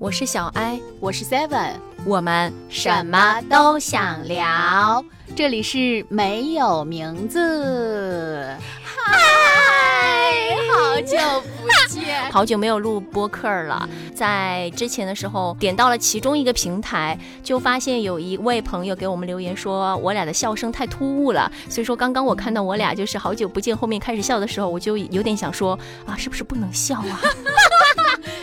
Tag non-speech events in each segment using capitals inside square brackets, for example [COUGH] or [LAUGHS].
我是小艾，我是 Seven，我们什么都想聊。这里是没有名字。嗨，好久不见，[LAUGHS] 好久没有录播客了。在之前的时候，点到了其中一个平台，就发现有一位朋友给我们留言说，我俩的笑声太突兀了。所以说，刚刚我看到我俩就是好久不见，后面开始笑的时候，我就有点想说啊，是不是不能笑啊？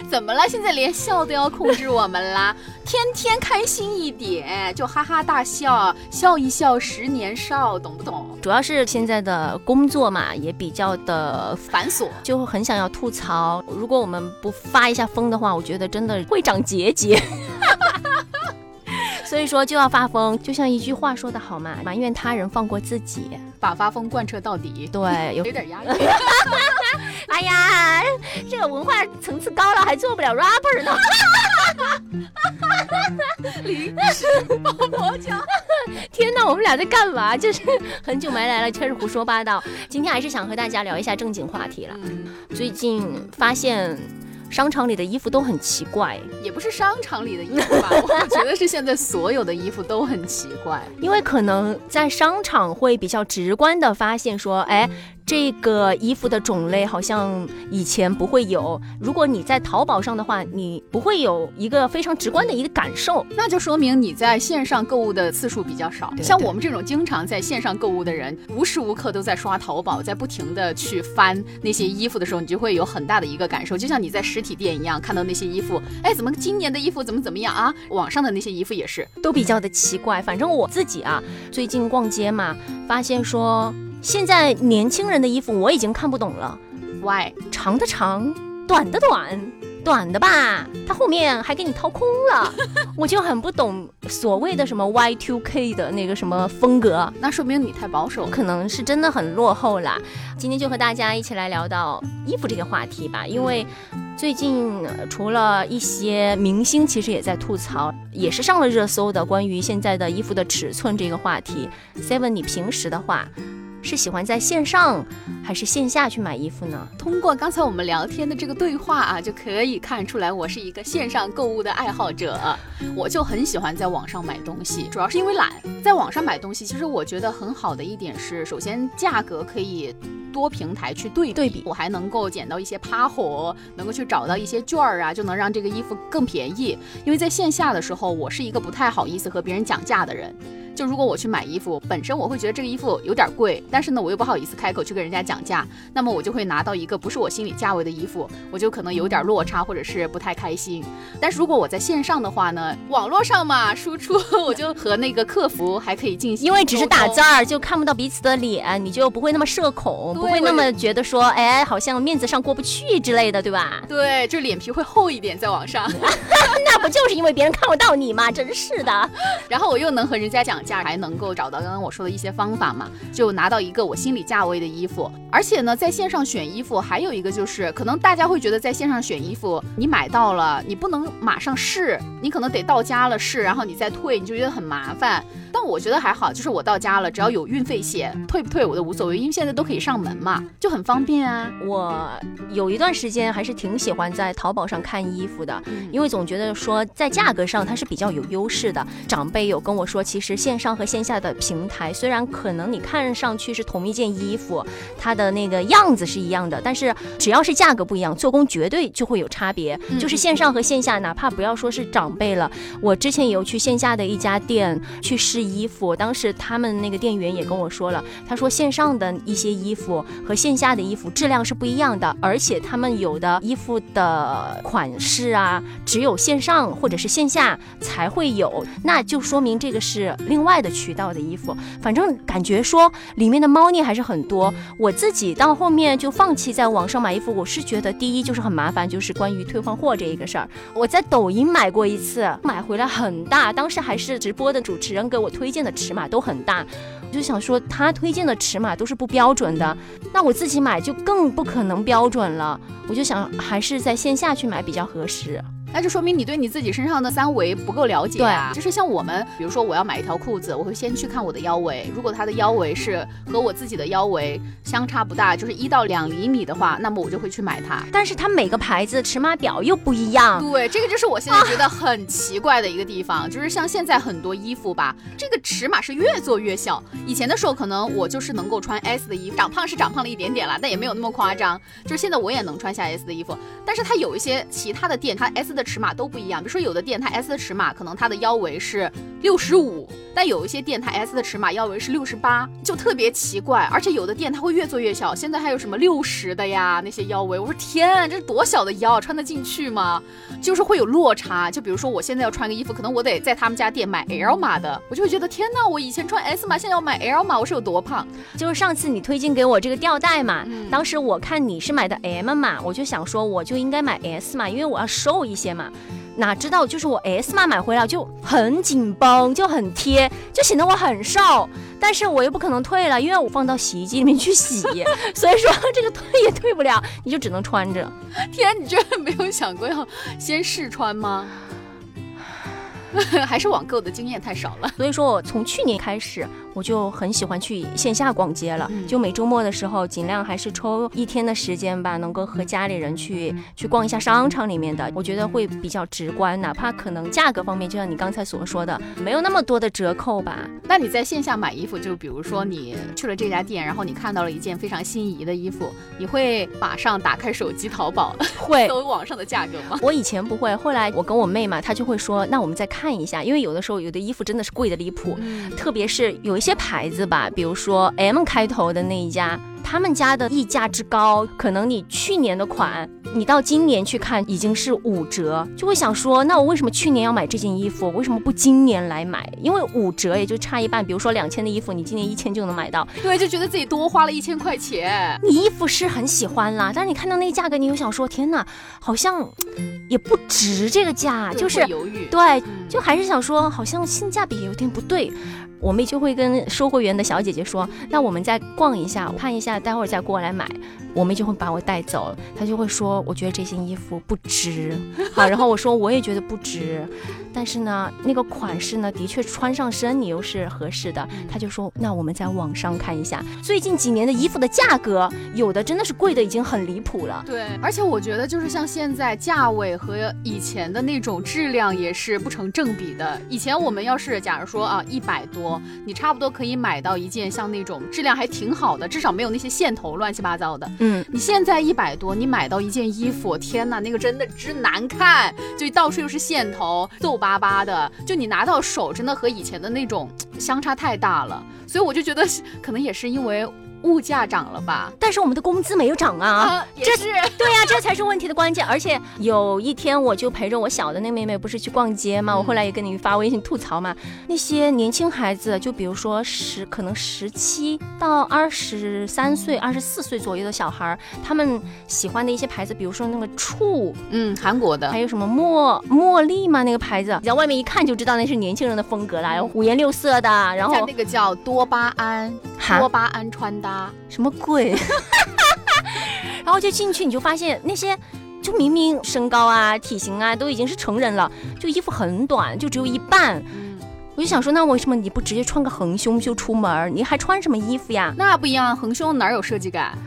怎么了？现在连笑都要控制我们啦？天天开心一点，就哈哈大笑，笑一笑十年少，懂不懂？主要是现在的工作嘛，也比较的繁琐，就很想要吐槽。如果我们不发一下疯的话，我觉得真的会长结节。[LAUGHS] 所以说就要发疯，就像一句话说的好嘛，埋怨他人放过自己，把发疯贯彻到底。对，有点压力。[LAUGHS] 哎呀，这个文化层次高了，还做不了 rapper 呢。临时抱佛脚。天哪，我们俩在干嘛？就是很久没来了，开始胡说八道。今天还是想和大家聊一下正经话题了。最近发现。商场里的衣服都很奇怪，也不是商场里的衣服吧？我觉得是现在所有的衣服都很奇怪，因为可能在商场会比较直观的发现说，哎。这个衣服的种类好像以前不会有。如果你在淘宝上的话，你不会有一个非常直观的一个感受，那就说明你在线上购物的次数比较少。像我们这种经常在线上购物的人，无时无刻都在刷淘宝，在不停的去翻那些衣服的时候，你就会有很大的一个感受，就像你在实体店一样，看到那些衣服，哎，怎么今年的衣服怎么怎么样啊？网上的那些衣服也是，都比较的奇怪。反正我自己啊，最近逛街嘛，发现说。现在年轻人的衣服我已经看不懂了，Why？长的长，短的短，短的吧，它后面还给你掏空了，[LAUGHS] 我就很不懂所谓的什么 Y2K 的那个什么风格，那说明你太保守，可能是真的很落后啦。今天就和大家一起来聊到衣服这个话题吧，因为最近除了一些明星，其实也在吐槽，也是上了热搜的关于现在的衣服的尺寸这个话题。Seven，你平时的话。是喜欢在线上还是线下去买衣服呢？通过刚才我们聊天的这个对话啊，就可以看出来我是一个线上购物的爱好者。我就很喜欢在网上买东西，主要是因为懒。在网上买东西，其实我觉得很好的一点是，首先价格可以多平台去对对比，我还能够捡到一些趴货，能够去找到一些券儿啊，就能让这个衣服更便宜。因为在线下的时候，我是一个不太好意思和别人讲价的人。就如果我去买衣服，本身我会觉得这个衣服有点贵，但是呢，我又不好意思开口去跟人家讲价，那么我就会拿到一个不是我心里价位的衣服，我就可能有点落差，或者是不太开心。但是如果我在线上的话呢，网络上嘛，输出我就和那个客服还可以进行，因为只是打字儿，就看不到彼此的脸，你就不会那么社恐，不会那么觉得说，哎，好像面子上过不去之类的，对吧？对，就脸皮会厚一点，在网上，[LAUGHS] 那不就是因为别人看不到你吗？真是的。[LAUGHS] 然后我又能和人家讲。价还能够找到刚刚我说的一些方法嘛？就拿到一个我心理价位的衣服，而且呢，在线上选衣服还有一个就是，可能大家会觉得在线上选衣服，你买到了，你不能马上试，你可能得到家了试，然后你再退，你就觉得很麻烦。但我觉得还好，就是我到家了，只要有运费险，退不退我都无所谓，因为现在都可以上门嘛，[LAUGHS] 就很方便啊。我有一段时间还是挺喜欢在淘宝上看衣服的，因为总觉得说在价格上它是比较有优势的。长辈有跟我说，其实线上和线下的平台虽然可能你看上去是同一件衣服，它的那个样子是一样的，但是只要是价格不一样，做工绝对就会有差别。就是线上和线下，哪怕不要说是长辈了，我之前也有去线下的一家店去试。试衣服，当时他们那个店员也跟我说了，他说线上的一些衣服和线下的衣服质量是不一样的，而且他们有的衣服的款式啊，只有线上或者是线下才会有，那就说明这个是另外外的渠道的衣服。反正感觉说里面的猫腻还是很多。我自己到后面就放弃在网上买衣服，我是觉得第一就是很麻烦，就是关于退换货这一个事儿。我在抖音买过一次，买回来很大，当时还是直播的主持人给我。推荐的尺码都很大，我就想说他推荐的尺码都是不标准的，那我自己买就更不可能标准了。我就想还是在线下去买比较合适。那就说明你对你自己身上的三围不够了解啊。就是像我们，比如说我要买一条裤子，我会先去看我的腰围，如果它的腰围是和我自己的腰围相差不大，就是一到两厘米的话，那么我就会去买它。但是它每个牌子尺码表又不一样。对，这个就是我现在觉得很奇怪的一个地方，就是像现在很多衣服吧，这个尺码是越做越小。以前的时候可能我就是能够穿 S 的衣服，长胖是长胖了一点点啦，但也没有那么夸张。就是现在我也能穿下 S 的衣服，但是它有一些其他的店，它 S 的尺码都不一样。比如说有的店它 S 的尺码可能它的腰围是六十五，但有一些店它 S 的尺码腰围是六十八，就特别奇怪。而且有的店它会越做越小，现在还有什么六十的呀那些腰围，我说天，这是多小的腰，穿得进去吗？就是会有落差。就比如说我现在要穿个衣服，可能我得在他们家店买 L 码的，我就会觉得天呐，我以前穿 S 码，现在要买 L 码，我是有多胖？就是上次你推荐给我这个吊带嘛，当时我看你是买的 M 码，我就想说我就应该买 S 码，因为我要瘦一些嘛。哪知道就是我 S 码买回来就很紧绷，就很贴，就显得我很瘦。但是我又不可能退了，因为我放到洗衣机里面去洗，[LAUGHS] 所以说这个退也退不了，你就只能穿着。天，你居然没有想过要先试穿吗？[LAUGHS] 还是网购的经验太少了。所以说我从去年开始。我就很喜欢去线下逛街了，就每周末的时候，尽量还是抽一天的时间吧，能够和家里人去去逛一下商场里面的，我觉得会比较直观，哪怕可能价格方面，就像你刚才所说的，没有那么多的折扣吧。那你在线下买衣服，就比如说你去了这家店，然后你看到了一件非常心仪的衣服，你会马上打开手机淘宝，会搜网上的价格吗？我以前不会，后来我跟我妹嘛，她就会说，那我们再看一下，因为有的时候有的衣服真的是贵的离谱，特别是有一些。些牌子吧，比如说 M 开头的那一家，他们家的溢价之高，可能你去年的款，你到今年去看已经是五折，就会想说，那我为什么去年要买这件衣服，为什么不今年来买？因为五折也就差一半，比如说两千的衣服，你今年一千就能买到，对，就觉得自己多花了一千块钱。你衣服是很喜欢啦，但是你看到那个价格，你又想说，天哪，好像也不值这个价，就是犹豫，对，就还是想说，好像性价比有点不对。我们就会跟售货员的小姐姐说：“那我们再逛一下，看一下，待会儿再过来买。”我妹就会把我带走，她就会说：“我觉得这件衣服不值。[LAUGHS] ”好，然后我说：“我也觉得不值。”但是呢，那个款式呢，的确穿上身你又是合适的。她就说：“那我们在网上看一下，最近几年的衣服的价格，有的真的是贵的已经很离谱了。”对，而且我觉得就是像现在价位和以前的那种质量也是不成正比的。以前我们要是假如说啊一百多，你差不多可以买到一件像那种质量还挺好的，至少没有那些线头乱七八糟的。嗯，你现在一百多，你买到一件衣服，天哪，那个真的之难看，就到处又是线头，皱巴巴的，就你拿到手，真的和以前的那种相差太大了。所以我就觉得，可能也是因为。物价涨了吧？但是我们的工资没有涨啊！这是 [LAUGHS] 对呀，这才是问题的关键。而且有一天，我就陪着我小的那妹妹，不是去逛街吗？我后来也跟你发微信吐槽嘛。那些年轻孩子，就比如说十，可能十七到二十三岁、二十四岁左右的小孩，他们喜欢的一些牌子，比如说那个醋，嗯，韩国的，还有什么茉茉莉嘛，那个牌子，你在外面一看就知道那是年轻人的风格啦，五颜六色的。然后那个叫多巴胺，多巴胺穿搭。[LAUGHS] 什么鬼？[LAUGHS] 然后就进去，你就发现那些，就明明身高啊、体型啊都已经是成人了，就衣服很短，就只有一半。我就想说，那为什么你不直接穿个横胸就出门？你还穿什么衣服呀？那不一样，横胸哪有设计感？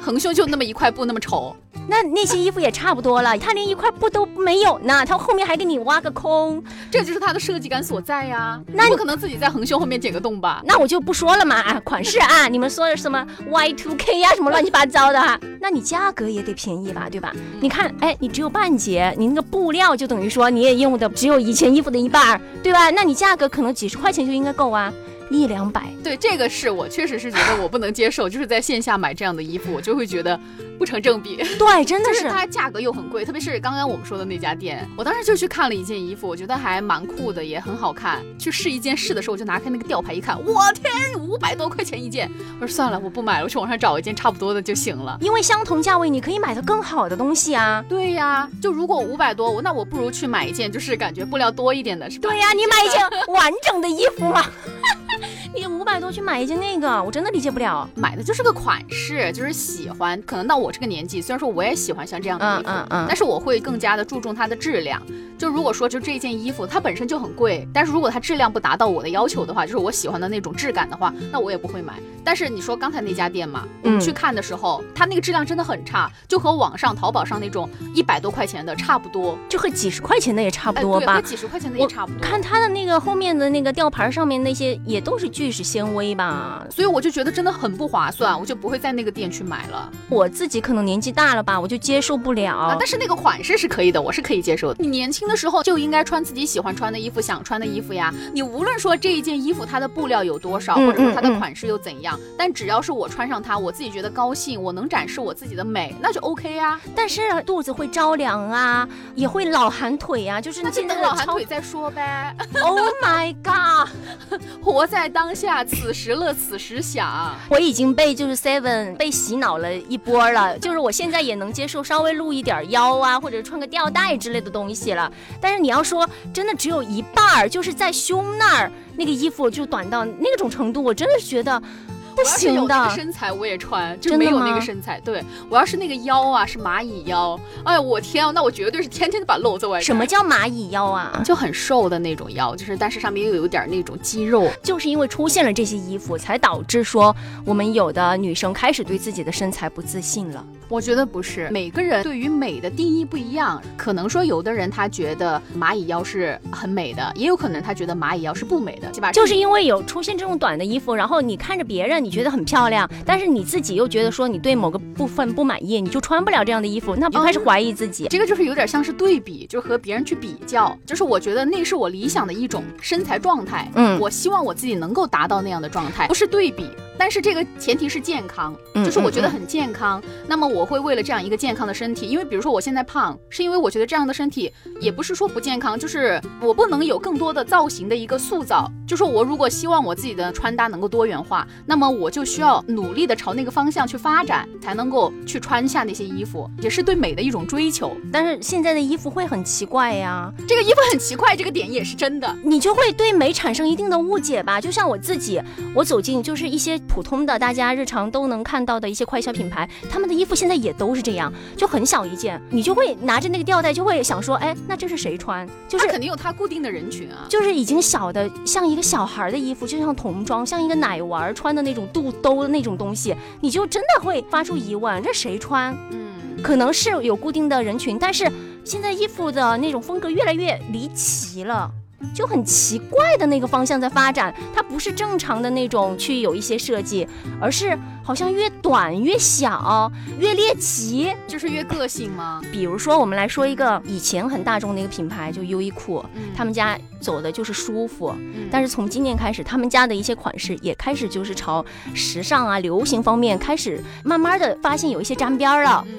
横胸就那么一块布，那么丑。那那些衣服也差不多了，他连一块布都没有呢，他后面还给你挖个空，这就是他的设计感所在呀。那不可能自己在横胸后面剪个洞吧？那我就不说了嘛，啊，款式啊，你们说的什么 Y two K 呀，什么乱七八糟的哈，那你价格也得便宜吧，对吧？你看，哎，你只有半截，你那个布料就等于说你也用的只有以前衣服的一半，对吧？那你价格可能几十块钱就应该够啊。一两百，对这个是我确实是觉得我不能接受，就是在线下买这样的衣服，我就会觉得不成正比。[LAUGHS] 对，真的是它价格又很贵，特别是刚刚我们说的那家店，我当时就去看了一件衣服，我觉得还蛮酷的，也很好看。去试一件试的时候，我就拿开那个吊牌一看，我天，五百多块钱一件。我说算了，我不买了，我去网上找一件差不多的就行了。因为相同价位，你可以买到更好的东西啊。对呀，就如果五百多，我那我不如去买一件就是感觉布料多一点的，是吧？对呀，你买一件完整的衣服嘛。你五百多去买一件那个，我真的理解不了。买的就是个款式，就是喜欢。可能到我这个年纪，虽然说我也喜欢像这样的衣服，嗯嗯嗯但是我会更加的注重它的质量。就如果说就这件衣服它本身就很贵，但是如果它质量不达到我的要求的话，就是我喜欢的那种质感的话，那我也不会买。但是你说刚才那家店嘛，我们嗯去看的时候，它那个质量真的很差，就和网上淘宝上那种一百多块钱的差不多，就和几十块钱的也差不哎对，多吧和。几十块钱的也差不多。看它的那个后面的那个吊牌上面那些也都是聚酯纤维吧。所以我就觉得真的很不划算，我就不会在那个店去买了。我自己可能年纪大了吧，我就接受不了。啊，但是那个款式是可以的，我是可以接受的。你年轻的时候就应该穿自己喜欢穿的衣服、想穿的衣服呀。你无论说这一件衣服它的布料有多少，嗯或者说它的款式又怎样，但只要是我穿上它，我自己觉得高兴，我能展示我自己的美，那就 OK 呀。但是肚子会着凉啊，也会老寒腿啊，就是你那老寒腿再说呗。Oh my god！[LAUGHS] 活在当下，此时乐，此时享。我已经被就是 Seven 被洗脑了一波了，就是我现在也能接受稍微露一点腰啊，或者穿个吊带之类的东西了。但是你要说真的只有一半儿，就是在胸那儿那个衣服就短到那种程度，我真的是觉得不行的。那个身材，我也穿，就没有那个身材。对我要是那个腰啊，是蚂蚁腰，哎呀，我天啊，那我绝对是天天把露在外面。什么叫蚂蚁腰啊？就很瘦的那种腰，就是但是上面又有点那种肌肉。就是因为出现了这些衣服，才导致说我们有的女生开始对自己的身材不自信了。我觉得不是，每个人对于美的定义不一样。可能说有的人他觉得蚂蚁腰是很美的，也有可能他觉得蚂蚁腰是不美的，对吧？就是因为有出现这种短的衣服，然后你看着别人你觉得很漂亮，但是你自己又觉得说你对某个部分不满意，你就穿不了这样的衣服，那就开始怀疑自己。这个就是有点像是对比，就是和别人去比较。就是我觉得那是我理想的一种身材状态。嗯我希望我自己能够达到那样的状态，不是对比。但是这个前提是健康，嗯就是我觉得很健康。那么我会为了这样一个健康的身体，因为比如说我现在胖，是因为我觉得这样的身体也不是说不健康，就是我不能有更多的造型的一个塑造。就是我如果希望我自己的穿搭能够多元化，那么我就需要努力的朝那个方向去发展，才能够去穿下那些衣服，也是对美的一种追求。但是现在的衣服会很奇怪呀，这个衣服很奇怪，这个点也是真的。你就会对美产生一定的误解吧。就像我自己，我走进就是一些普通的大家日常都能看到的一些快消品牌，他们的衣服现在也都是这样，就很小一件，你就会拿着那个吊带，就会想说，哎，那这是谁穿？就是肯定有他固定的人群啊。就是已经小的像一个小孩的衣服，就像童装，像一个奶娃儿穿的那种肚兜的那种东西，你就真的会发出疑问：这谁穿？嗯，可能是有固定的人群，但是现在衣服的那种风格越来越离奇了。就很奇怪的那个方向在发展，它不是正常的那种去有一些设计，而是好像越短越小，越猎奇。就是越个性吗？比如说，我们来说一个以前很大众的一个品牌，就优衣库，嗯他们家走的就是舒服，嗯但是从今年开始，他们家的一些款式也开始就是朝时尚啊、流行方面开始慢慢的发现有一些沾边儿了。嗯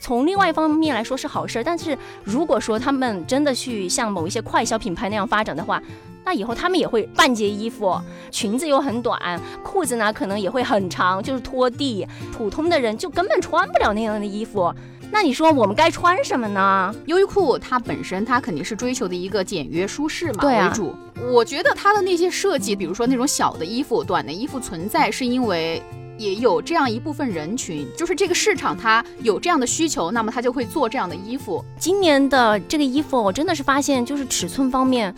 从另外一方面来说是好事儿，但是如果说他们真的去像某一些快消品牌那样发展的话，那以后他们也会半截衣服，裙子又很短，裤子呢可能也会很长，就是拖地。普通的人就根本穿不了那样的衣服。那你说我们该穿什么呢？优衣库它本身它肯定是追求的一个简约舒适嘛为主。我觉得它的那些设计，比如说那种小的衣服、短的衣服存在，是因为。也有这样一部分人群，就是这个市场它有这样的需求，那么它就会做这样的衣服。今年的这个衣服，我真的是发现，就是尺寸方面，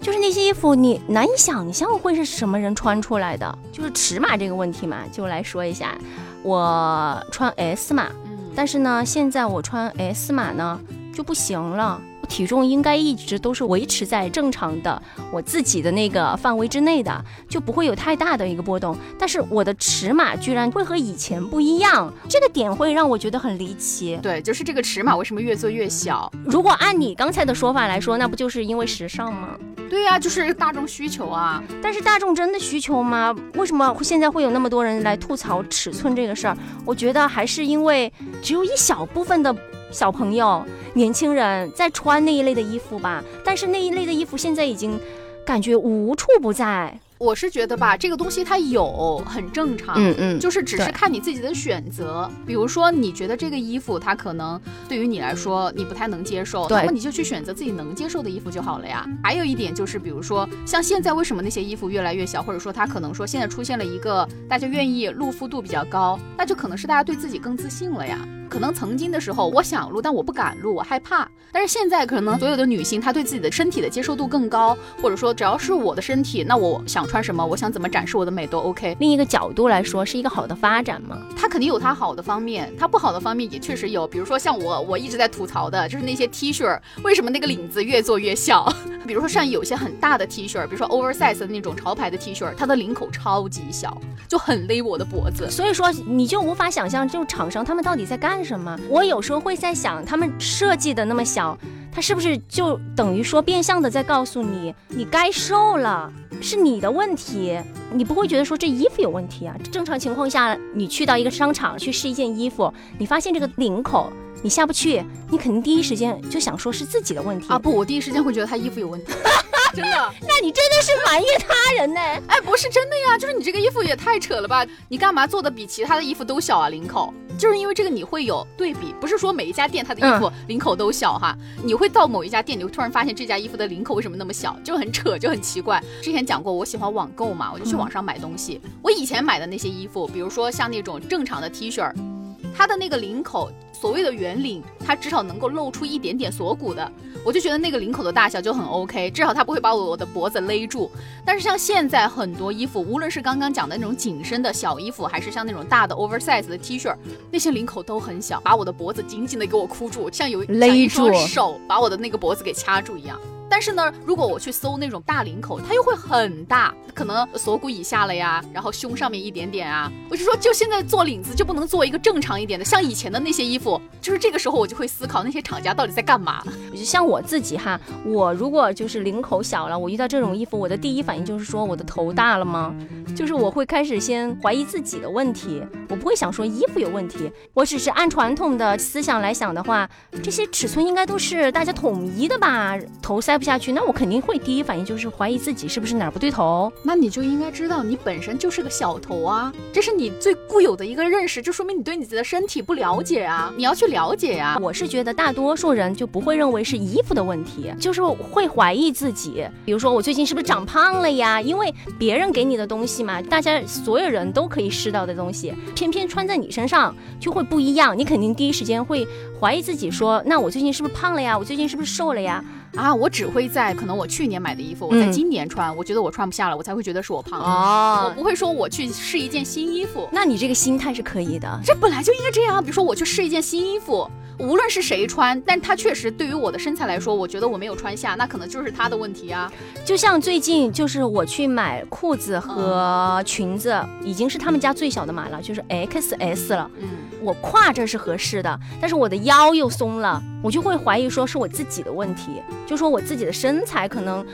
就是那些衣服你难以想象会是什么人穿出来的。就是尺码这个问题嘛，就来说一下，我穿 S 码，嗯，但是呢，现在我穿 S 码呢就不行了。我体重应该一直都是维持在正常的我自己的那个范围之内的，就不会有太大的一个波动。但是我的尺码居然会和以前不一样，这个点会让我觉得很离奇。对，就是这个尺码为什么越做越小？如果按你刚才的说法来说，那不就是因为时尚吗？对呀、就是大众需求啊。但是大众真的需求吗？为什么现在会有那么多人来吐槽尺寸这个事儿？我觉得还是因为只有一小部分的小朋友、年轻人在穿那一类的衣服吧。但是那一类的衣服现在已经感觉无处不在。我是觉得吧，这个东西它有很正常，嗯嗯，就是只是看你自己的选择。比如说，你觉得这个衣服它可能对于你来说你不太能接受，对那么你就去选择自己能接受的衣服就好了呀。还有一点就是，比如说像现在为什么那些衣服越来越小，或者说它可能说现在出现了一个大家愿意露肤度比较高，那就可能是大家对自己更自信了呀。可能曾经的时候，我想录，但我不敢录，我害怕。但是现在可能所有的女性，她对自己的身体的接受度更高，或者说只要是我的身体，那我想穿什么，我想怎么展示我的美都 OK。另一个角度来说，是一个好的发展嘛。它肯定有它好的方面，它不好的方面也确实有。比如说像我，我一直在吐槽的就是那些 T 恤，为什么那个领子越做越小？[LAUGHS] 比如说像有些很大的 T 恤，比如说 oversize 的那种潮牌的 T 恤，它的领口超级小，就很勒我的脖子。所以说，你就无法想象，就厂商他们到底在干什么。我有时候会在想，他们设计的那么小，他是不是就等于说变相的在告诉你，你该瘦了，是你的问题，你不会觉得说这衣服有问题啊？正常情况下，你去到一个商场去试一件衣服，你发现这个领口你下不去，你肯定第一时间就想说是自己的问题啊不，我第一时间会觉得他衣服有问题，[LAUGHS] 真的。那你真的是埋怨他人呢？哎，不是真的呀，就是你这个衣服也太扯了吧？你干嘛做的比其他的衣服都小啊？领口，就是因为这个你会有对比，不是说每一家店它的衣服领口都小哈，你会到某一家店，你会突然发现这家衣服的领口为什么那么小，就很扯，就很奇怪。之前讲过，我喜欢网购嘛，我就去网上买东西。我以前买的那些衣服，比如说像那种正常的 T 恤，它的那个领口。所谓的圆领，它至少能够露出一点点锁骨的，我就觉得那个领口的大小就很 OK，至少它不会把我的脖子勒住。但是像现在很多衣服，无论是刚刚讲的那种紧身的小衣服，还是像那种大的 oversize 的 T 恤，那些领口都很小，把我的脖子紧紧的给我箍住，像有勒住手把我的那个脖子给掐住一样。但是呢，如果我去搜那种大领口，它又会很大，可能锁骨以下了呀，然后胸上面一点点啊。我就说，就现在做领子就不能做一个正常一点的，像以前的那些衣服，就是这个时候我就会思考那些厂家到底在干嘛。就像我自己哈，我如果就是领口小了，我遇到这种衣服，我的第一反应就是说我的头大了吗？就是我会开始先怀疑自己的问题，我不会想说衣服有问题，我只是按传统的思想来想的话，这些尺寸应该都是大家统一的吧？头塞不下去，那我肯定会第一反应就是怀疑自己是不是哪儿不对头。那你就应该知道你本身就是个小头啊，这是你最固有的一个认识，就说明你对你自己的身体不了解啊，你要去了解呀、我是觉得大多数人就不会认为是衣服的问题，就是会怀疑自己，比如说我最近是不是长胖了呀？因为别人给你的东西嘛，大家所有人都可以试到的东西，偏偏穿在你身上就会不一样，你肯定第一时间会怀疑自己说，那我最近是不是胖了呀？我最近是不是瘦了呀？啊，我只会在可能我去年买的衣服，我在嗯今年穿，我觉得我穿不下了，我才会觉得是我胖了。我哦，不会说我去试一件新衣服，那你这个心态是可以的。这本来就应该这样。比如说我去试一件新衣服，无论是谁穿，但它确实对于我的身材来说，我觉得我没有穿下，那可能就是他的问题啊。就像最近就是我去买裤子和裙子，已经是他们家最小的码了，就是 XS 了。嗯，我胯这是合适的，但是我的腰又松了，我就会怀疑说是我自己的问题，就说我自己的身材可能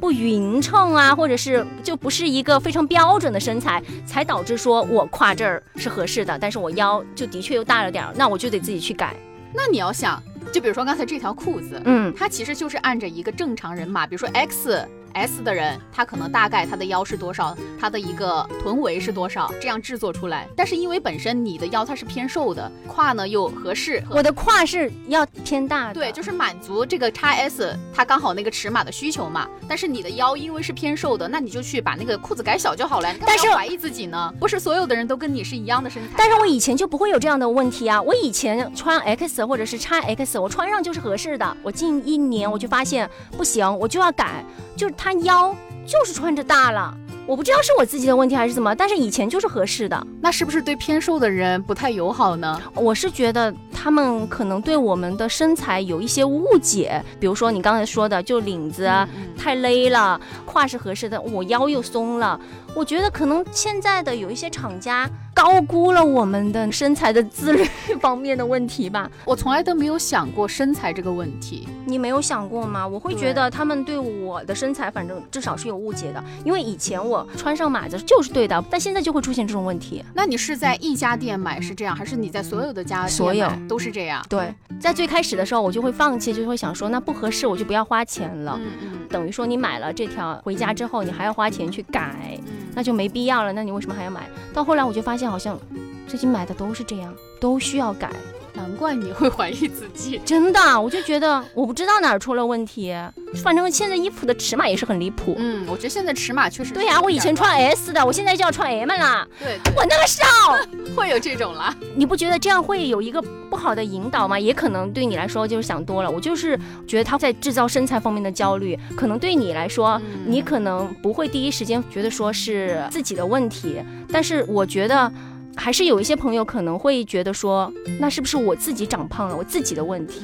不匀称啊，或者是就不是一个非常标准的身材，才导致说我胯这儿是合适的，但是我腰就的确又大了点儿，那我就得自己去改。那你要想，就比如说刚才这条裤子，嗯，它其实就是按着一个正常人码，比如说 X。S 的人，他可能大概他的腰是多少，他的一个臀围是多少，这样制作出来。但是因为本身你的腰它是偏瘦的，胯呢又合适，我的胯是要偏大的，对，就是满足这个 x S 它刚好那个尺码的需求嘛。但是你的腰因为是偏瘦的，那你就去把那个裤子改小就好了。但是怀疑自己呢？不是所有的人都跟你是一样的身材。但是我以前就不会有这样的问题啊！我以前穿 X 或者是 x X，我穿上就是合适的。我近一年我就发现不行，我就要改，就是它腰就是穿着大了。我不知道是我自己的问题还是怎么，但是以前就是合适的。那是不是对偏瘦的人不太友好呢？我是觉得他们可能对我们的身材有一些误解，比如说你刚才说的，就领子啊嗯太勒了，胯是合适的，我腰又松了，我觉得可能现在的有一些厂家高估了我们的身材的自律方面的问题吧。我从来都没有想过身材这个问题。你没有想过吗？我会觉得他们对我的身材，反正至少是有误解的。因为以前我穿上码子就是对的，但现在就会出现这种问题。那你是在一家店买是这样，还是你在所有的家所有都是这样？对，在最开始的时候我就会放弃，就会想说那不合适我就不要花钱了。嗯嗯。等于说你买了这条回家之后，你还要花钱去改，那就没必要了。那你为什么还要买？到后来我就发现，好像最近买的都是这样，都需要改。难怪你会怀疑自己，[LAUGHS] 真的，我就觉得我不知道哪儿出了问题。反正现在衣服的尺码也是很离谱。嗯，我觉得现在尺码确实。对呀，我以前穿 S 的，我现在就要穿 M 了。对，我那么瘦，[LAUGHS] 会有这种了。你不觉得这样会有一个不好的引导吗？也可能对你来说就是想多了。我就是觉得他在制造身材方面的焦虑，可能对你来说，你可能不会第一时间觉得说是自己的问题，但是我觉得。还是有一些朋友可能会觉得说，那是不是我自己长胖了，我自己的问题？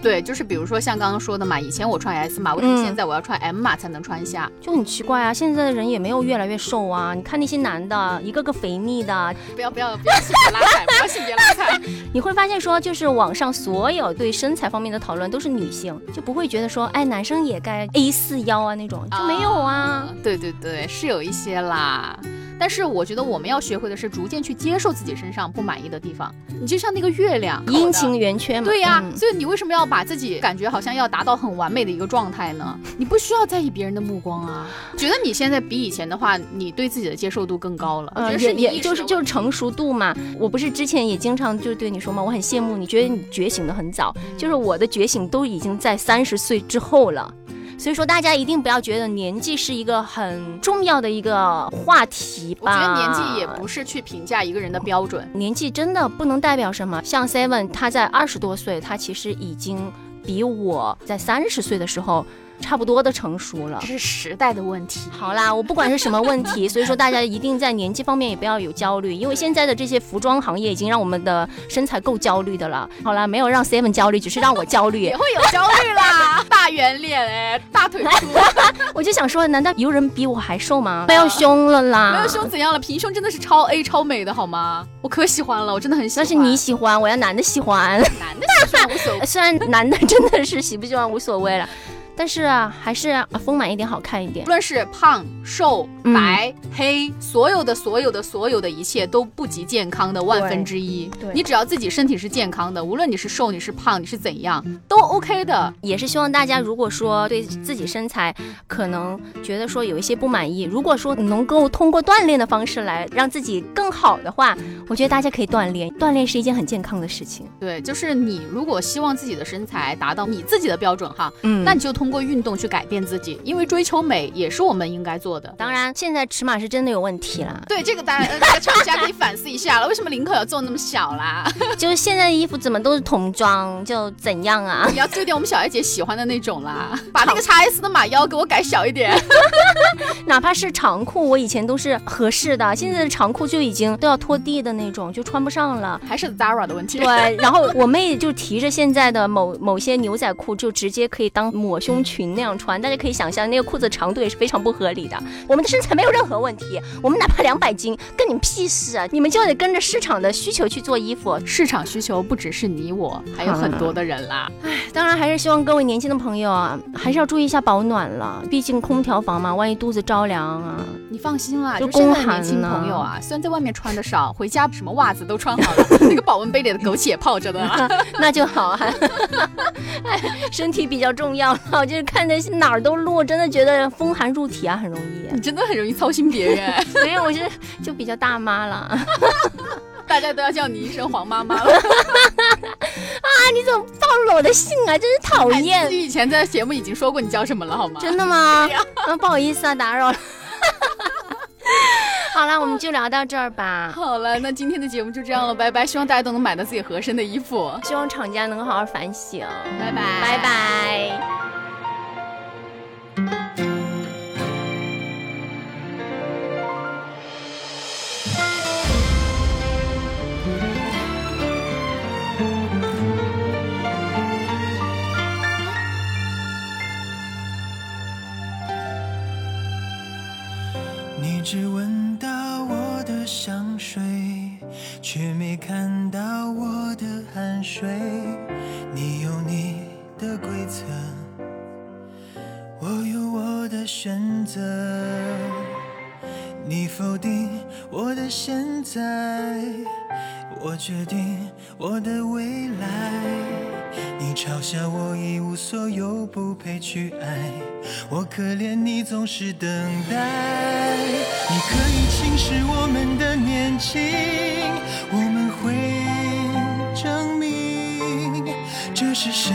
对，就是比如说像刚刚说的嘛，以前我穿 S 码，为什么现在我要穿 M 码才能穿下？就很奇怪啊！现在的人也没有越来越瘦啊，你看那些男的，一个个肥腻的。不要不要不要性别拉踩，不要性别拉踩。[LAUGHS] [LAUGHS] 你会发现说，就是网上所有对身材方面的讨论都是女性，就不会觉得说，哎，男生也该 A 四腰啊那种，就没有啊。对对对，是有一些啦。但是我觉得我们要学会的是逐渐去接受自己身上不满意的地方。你就像那个月亮，阴晴圆缺嘛。对呀，所以你为什么要把自己感觉好像要达到很完美的一个状态呢？你不需要在意别人的目光啊。觉得你现在比以前的话，你对自己的接受度更高了。嗯，也也就是就是成熟度嘛。我不是之前也经常就对你说嘛，我很羡慕你，觉得你觉醒的很早。就是我的觉醒都已经在三十岁之后了。所以说，大家一定不要觉得年纪是一个很重要的一个话题吧。我觉得年纪也不是去评价一个人的标准，年纪真的不能代表什么。像 Seven，他在二十多岁，他其实已经比我在三十岁的时候。差不多的成熟了，这是时代的问题。好啦，我不管是什么问题，所以说大家一定在年纪方面也不要有焦虑，因为现在的这些服装行业已经让我们的身材够焦虑的了。好啦，没有让 Seven 焦虑，只是让我焦虑，也会有焦虑啦。大圆脸哎，大腿粗，[LAUGHS] 我就想说，难道有人比我还瘦吗？没有胸了啦，没有胸怎样了？平胸真的是超 A 超美的好吗？我可喜欢了，我真的很喜欢。那是你喜欢，我要男的喜欢，[LAUGHS] 男的喜欢无所谓。[LAUGHS] 虽然男的真的是喜不喜欢无所谓了。但是啊，还是丰满一点好看一点。无论是胖、瘦、白、黑，所有的、所有的、所有的一切都不及健康的万分之一。对，你只要自己身体是健康的，无论你是瘦、你是胖、你是怎样，都 OK 的。也是希望大家，如果说对自己身材可能觉得说有一些不满意，如果说能够通过锻炼的方式来让自己更好的话，我觉得大家可以锻炼。锻炼是一件很健康的事情。对，就是你如果希望自己的身材达到你自己的标准哈，嗯，那你就通。通过运动去改变自己，因为追求美也是我们应该做的。当然，现在尺码是真的有问题了。对，这个大家那个厂家可以反思一下了，为什么领口要做那么小啦？[LAUGHS] 就是现在的衣服怎么都是童装，就怎样啊？[LAUGHS] 你要做点我们小艾姐喜欢的那种啦，把那个 x S 的马腰给我改小一点。[LAUGHS] 哪怕是长裤，我以前都是合适的，现在的长裤就已经都要拖地的那种，就穿不上了。还是 Zara 的问题。对，然后我妹就提着现在的某某些牛仔裤，就直接可以当抹胸。裙那样穿，大家可以想象那个裤子长度也是非常不合理的。我们的身材没有任何问题，我们哪怕两百斤，跟你们屁事啊！你们就得跟着市场的需求去做衣服。市场需求不只是你我，还有很多的人啦。唉，当然还是希望各位年轻的朋友啊，还是要注意一下保暖了。毕竟空调房嘛，万一肚子着凉啊。你放心啦，就现在年轻朋友啊，虽然在外面穿的少，回家什么袜子都穿好了，那个保温杯里的枸杞也泡着的，[LAUGHS] 那就好啊。[LAUGHS] 身体比较重要，就是看着哪儿都落，真的觉得风寒入体啊，很容易。你真的很容易操心别人，[LAUGHS] 所以我是就比较大妈了。[LAUGHS] 大家都要叫你一声黄妈妈了。[LAUGHS] 啊，你怎么暴露了我的姓啊？真是讨厌！你以前在节目已经说过你叫什么了，好吗？真的吗？啊，不好意思啊，打扰了。好了，我们就聊到这儿吧。好了，那今天的节目就这样了，拜拜。希望大家都能买到自己合身的衣服，希望厂家能好好反省。拜拜，拜拜。决定我的未来。你嘲笑我一无所有，不配去爱，我可怜你总是等待。你可以轻视我们的年轻，我们会证明这是谁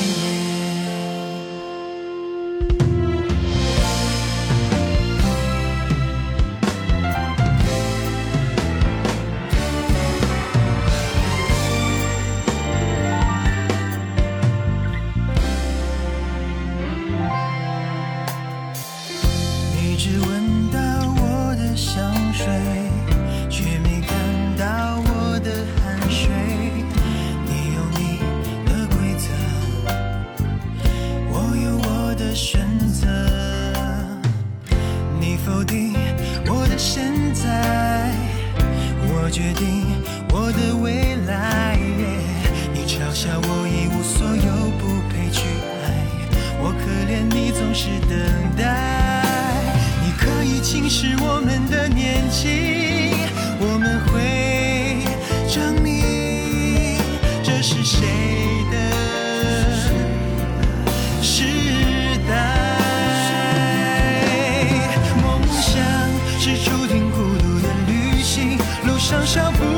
的时代。梦想是注定孤独的旅行，路上少不